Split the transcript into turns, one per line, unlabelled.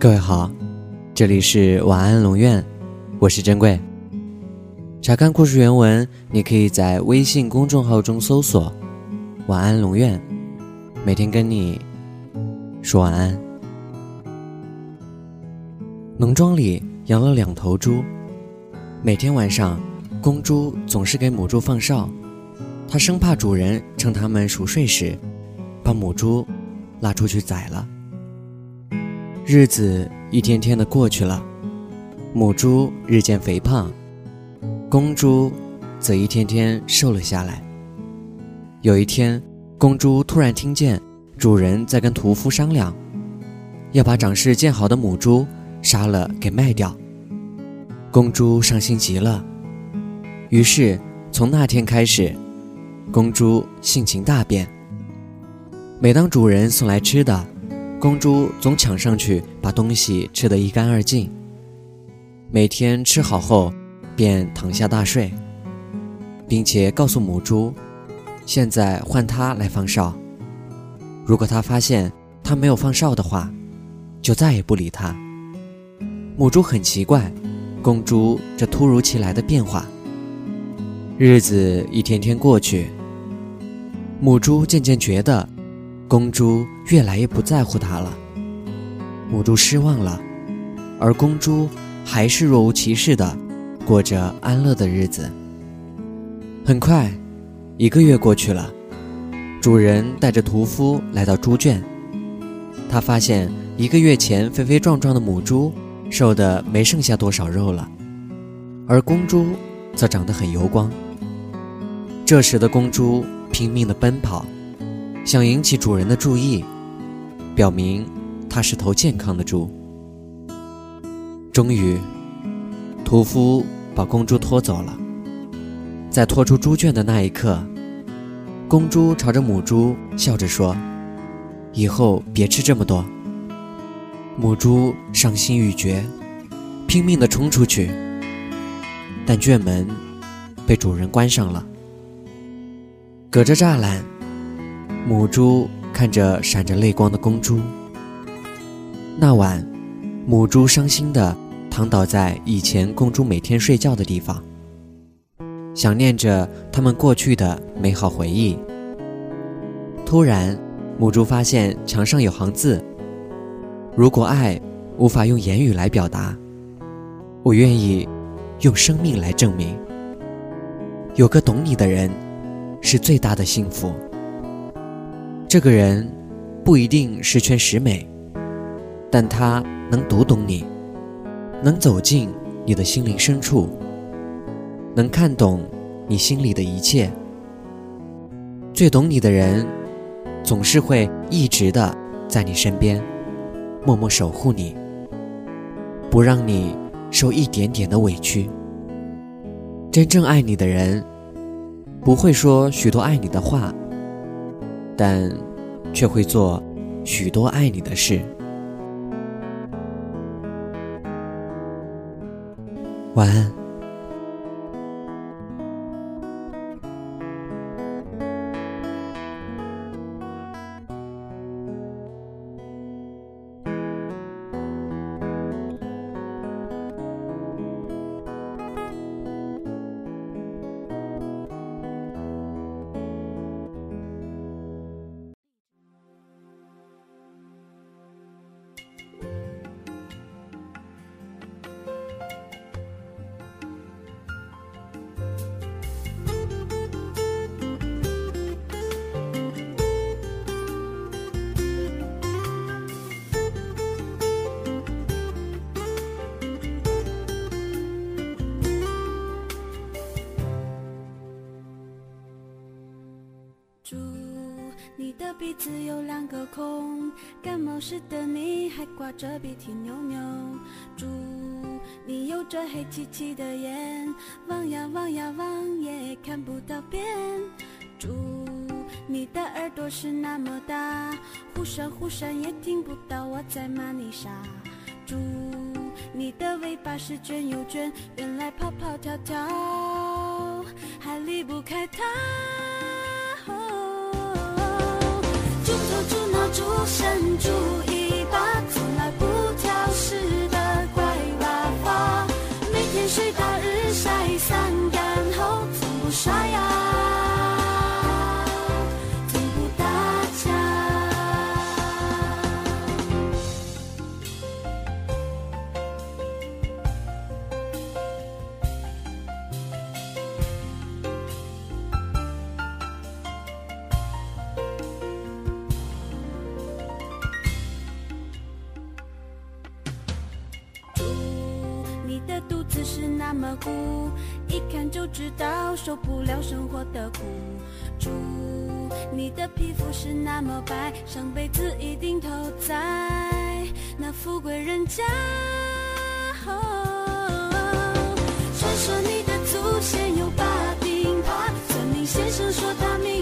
各位好，这里是晚安龙院，我是珍贵。查看故事原文，你可以在微信公众号中搜索“晚安龙院”，每天跟你说晚安。农庄里养了两头猪，每天晚上，公猪总是给母猪放哨，它生怕主人趁它们熟睡时，把母猪拉出去宰了。日子一天天的过去了，母猪日渐肥胖，公猪则一天天瘦了下来。有一天，公猪突然听见主人在跟屠夫商量，要把长势渐好的母猪杀了给卖掉。公猪伤心极了，于是从那天开始，公猪性情大变。每当主人送来吃的，公猪总抢上去把东西吃得一干二净。每天吃好后，便躺下大睡，并且告诉母猪：“现在换它来放哨。如果它发现它没有放哨的话，就再也不理它。”母猪很奇怪，公猪这突如其来的变化。日子一天天过去，母猪渐渐觉得。公猪越来越不在乎它了，母猪失望了，而公猪还是若无其事的过着安乐的日子。很快，一个月过去了，主人带着屠夫来到猪圈，他发现一个月前肥肥壮壮的母猪瘦得没剩下多少肉了，而公猪则长得很油光。这时的公猪拼命地奔跑。想引起主人的注意，表明它是头健康的猪。终于，屠夫把公猪拖走了。在拖出猪圈的那一刻，公猪朝着母猪笑着说：“以后别吃这么多。”母猪伤心欲绝，拼命地冲出去，但圈门被主人关上了。隔着栅栏。母猪看着闪着泪光的公猪。那晚，母猪伤心地躺倒在以前公猪每天睡觉的地方，想念着他们过去的美好回忆。突然，母猪发现墙上有行字：“如果爱无法用言语来表达，我愿意用生命来证明。有个懂你的人，是最大的幸福。”这个人不一定十全十美，但他能读懂你，能走进你的心灵深处，能看懂你心里的一切。最懂你的人，总是会一直的在你身边，默默守护你，不让你受一点点的委屈。真正爱你的人，不会说许多爱你的话。但，却会做许多爱你的事。晚安。
你的鼻子有两个孔，感冒时的你还挂着鼻涕牛牛。猪，你有着黑漆漆的眼，望呀望呀望也看不到边。猪，你的耳朵是那么大，忽闪忽闪也听不到我在骂你傻。猪，你的尾巴是卷又卷，原来跑跑跳跳还离不开它。猪头猪脑猪身猪只是那么孤，一看就知道受不了生活的苦。猪你的皮肤是那么白，上辈子一定投在那富贵人家。哦。传说你的祖先有八柄耙。算命先生说他命。